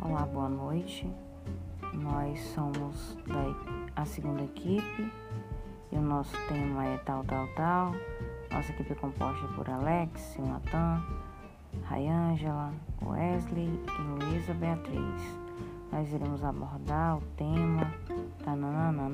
Olá, boa noite. Nós somos da a segunda equipe e o nosso tema é tal, tal, tal. Nossa equipe é composta por Alex, Natan, Rayângela, Wesley e Luísa Beatriz. Nós iremos abordar o tema tananana,